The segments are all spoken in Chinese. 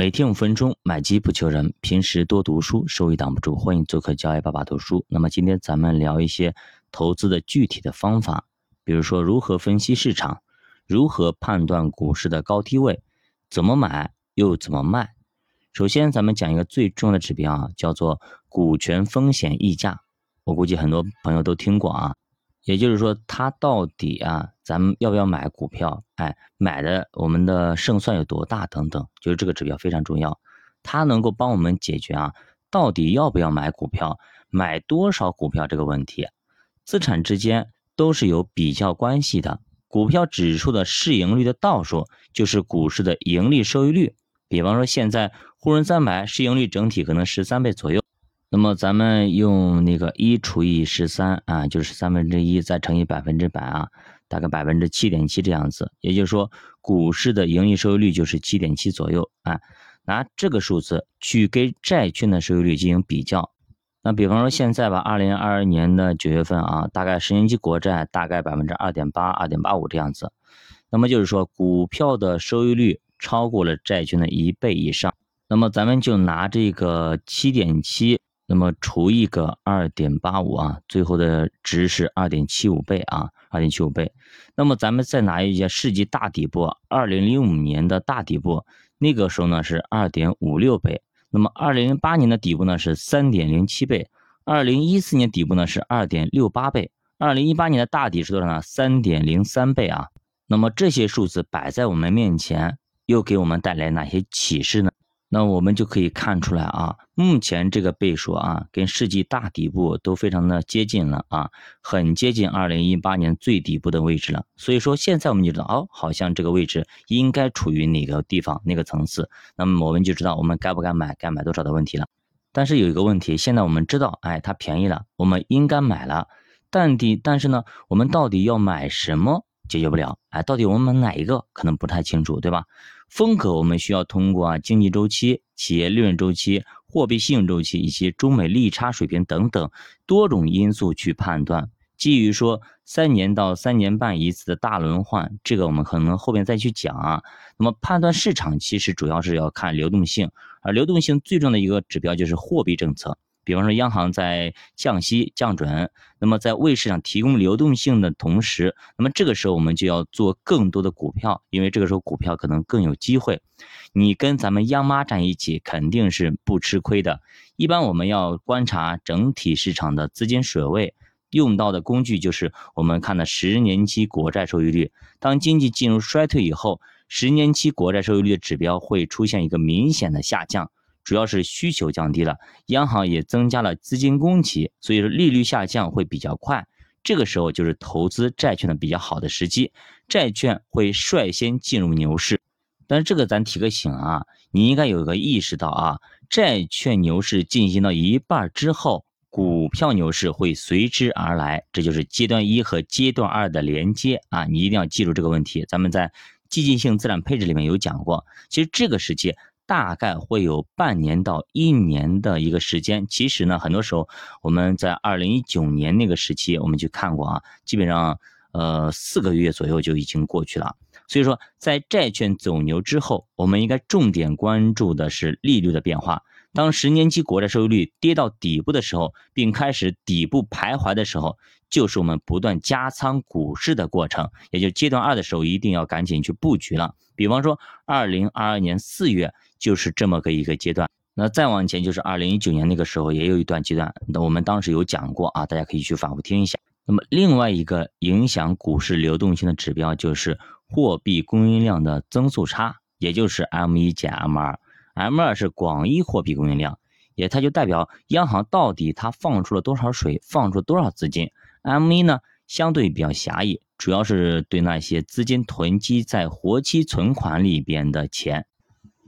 每天五分钟，买基不求人。平时多读书，收益挡不住。欢迎做客教爱爸爸读书。那么今天咱们聊一些投资的具体的方法，比如说如何分析市场，如何判断股市的高低位，怎么买又怎么卖。首先，咱们讲一个最重要的指标啊，叫做股权风险溢价。我估计很多朋友都听过啊。也就是说，它到底啊，咱们要不要买股票？哎，买的我们的胜算有多大？等等，就是这个指标非常重要，它能够帮我们解决啊，到底要不要买股票，买多少股票这个问题。资产之间都是有比较关系的，股票指数的市盈率的倒数就是股市的盈利收益率。比方说，现在沪深三百市盈率整体可能十三倍左右。那么咱们用那个一除以十三啊，就是三分之一，再乘以百分之百啊，大概百分之七点七这样子。也就是说，股市的盈利收益率就是七点七左右啊。拿这个数字去跟债券的收益率进行比较，那比方说现在吧，二零二二年的九月份啊，大概十年期国债大概百分之二点八、二点八五这样子。那么就是说，股票的收益率超过了债券的一倍以上。那么咱们就拿这个七点七。那么除一个二点八五啊，最后的值是二点七五倍啊，二点七五倍。那么咱们再拿一些世纪大底部，二零零五年的大底部，那个时候呢是二点五六倍。那么二零零八年的底部呢是三点零七倍，二零一四年底部呢是二点六八倍，二零一八年的大底是多少呢？三点零三倍啊。那么这些数字摆在我们面前，又给我们带来哪些启示呢？那我们就可以看出来啊，目前这个倍数啊，跟世纪大底部都非常的接近了啊，很接近二零一八年最底部的位置了。所以说现在我们就知道哦，好像这个位置应该处于哪个地方、哪个层次，那么我们就知道我们该不该买、该买多少的问题了。但是有一个问题，现在我们知道，哎，它便宜了，我们应该买了，但底，但是呢，我们到底要买什么？解决不了，哎，到底我们买哪一个可能不太清楚，对吧？风格我们需要通过啊经济周期、企业利润周期、货币信用周期以及中美利差水平等等多种因素去判断。基于说三年到三年半一次的大轮换，这个我们可能后面再去讲啊。那么判断市场其实主要是要看流动性，而流动性最重要的一个指标就是货币政策。比方说，央行在降息降准，那么在为市场提供流动性的同时，那么这个时候我们就要做更多的股票，因为这个时候股票可能更有机会。你跟咱们央妈站一起，肯定是不吃亏的。一般我们要观察整体市场的资金水位，用到的工具就是我们看的十年期国债收益率。当经济进入衰退以后，十年期国债收益率的指标会出现一个明显的下降。主要是需求降低了，央行也增加了资金供给，所以说利率下降会比较快。这个时候就是投资债券的比较好的时机，债券会率先进入牛市。但是这个咱提个醒啊，你应该有个意识到啊，债券牛市进行到一半之后，股票牛市会随之而来，这就是阶段一和阶段二的连接啊，你一定要记住这个问题。咱们在积极性资产配置里面有讲过，其实这个时期。大概会有半年到一年的一个时间。其实呢，很多时候我们在二零一九年那个时期，我们去看过啊，基本上呃四个月左右就已经过去了。所以说，在债券走牛之后，我们应该重点关注的是利率的变化。当十年期国债收益率跌到底部的时候，并开始底部徘徊的时候，就是我们不断加仓股市的过程，也就阶段二的时候，一定要赶紧去布局了。比方说，二零二二年四月。就是这么个一个阶段，那再往前就是二零一九年那个时候也有一段阶段，那我们当时有讲过啊，大家可以去反复听一下。那么另外一个影响股市流动性的指标就是货币供应量的增速差，也就是 M 一减 M 二，M 二是广义货币供应量，也它就代表央行到底它放出了多少水，放出多少资金。M 一呢相对比较狭义，主要是对那些资金囤积在活期存款里边的钱。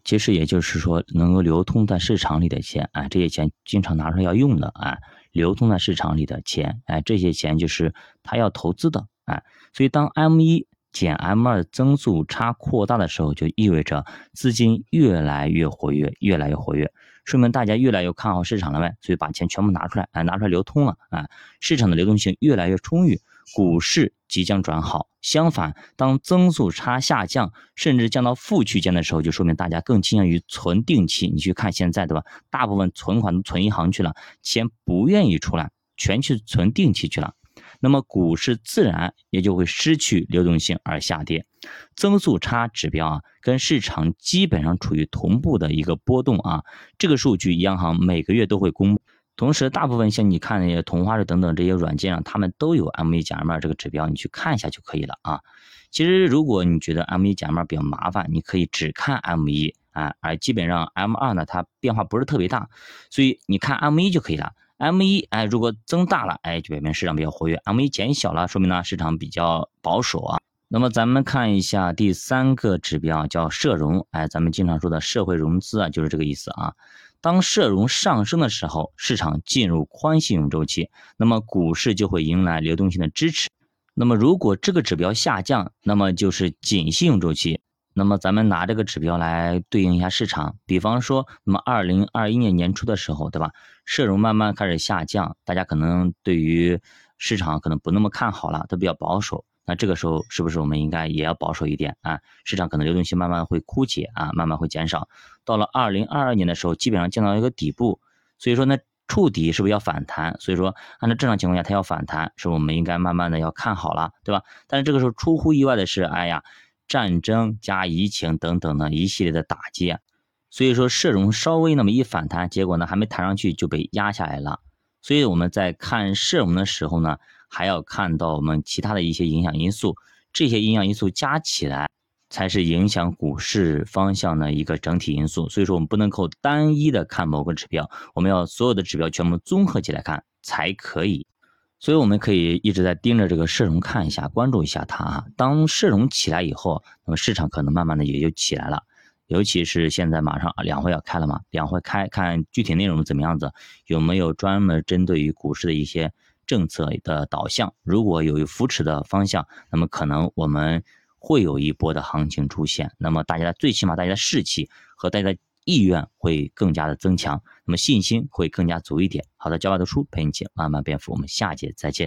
其实也就是说，能够流通在市场里的钱，啊，这些钱经常拿出来要用的，啊，流通在市场里的钱，哎，这些钱就是他要投资的，哎，所以当 M 一减 M 二增速差扩大的时候，就意味着资金越来越活跃，越来越活跃，说明大家越来越看好市场了呗，所以把钱全部拿出来，哎，拿出来流通了，啊，市场的流动性越来越充裕，股市即将转好。相反，当增速差下降，甚至降到负区间的时候，就说明大家更倾向于存定期。你去看现在，对吧？大部分存款都存银行去了，钱不愿意出来，全去存定期去了。那么股市自然也就会失去流动性而下跌。增速差指标啊，跟市场基本上处于同步的一个波动啊。这个数据央行每个月都会公布。同时，大部分像你看那些同花顺等等这些软件上，他们都有 M 一减 M 二这个指标，你去看一下就可以了啊。其实，如果你觉得 M 一减 M 二比较麻烦，你可以只看 M 一啊，而基本上 M 二呢，它变化不是特别大，所以你看 M 一就可以了。M 一哎，如果增大了，哎，就表明市场比较活跃；M 一减小了，说明呢市场比较保守啊。那么咱们看一下第三个指标，叫社融，哎，咱们经常说的社会融资啊，就是这个意思啊。当社融上升的时候，市场进入宽信用周期，那么股市就会迎来流动性的支持。那么如果这个指标下降，那么就是紧信用周期。那么咱们拿这个指标来对应一下市场，比方说，那么二零二一年年初的时候，对吧？社融慢慢开始下降，大家可能对于市场可能不那么看好了，都比较保守。那这个时候是不是我们应该也要保守一点啊？市场可能流动性慢慢会枯竭啊，慢慢会减少。到了二零二二年的时候，基本上见到一个底部，所以说呢，触底是不是要反弹？所以说按照正常情况下，它要反弹，是我们应该慢慢的要看好了，对吧？但是这个时候出乎意外的是，哎呀。战争加疫情等等的一系列的打击，所以说社融稍微那么一反弹，结果呢还没弹上去就被压下来了。所以我们在看社融的时候呢，还要看到我们其他的一些影响因素，这些影响因素加起来才是影响股市方向的一个整体因素。所以说我们不能够单一的看某个指标，我们要所有的指标全部综合起来看才可以。所以我们可以一直在盯着这个社融看一下，关注一下它啊。当社融起来以后，那么市场可能慢慢的也就起来了。尤其是现在马上两会要开了嘛，两会开看具体内容怎么样子，有没有专门针对于股市的一些政策的导向？如果有扶持的方向，那么可能我们会有一波的行情出现。那么大家最起码大家的士气和大家。意愿会更加的增强，那么信心会更加足一点。好的，教外的书陪你一起慢慢变富，我们下节再见。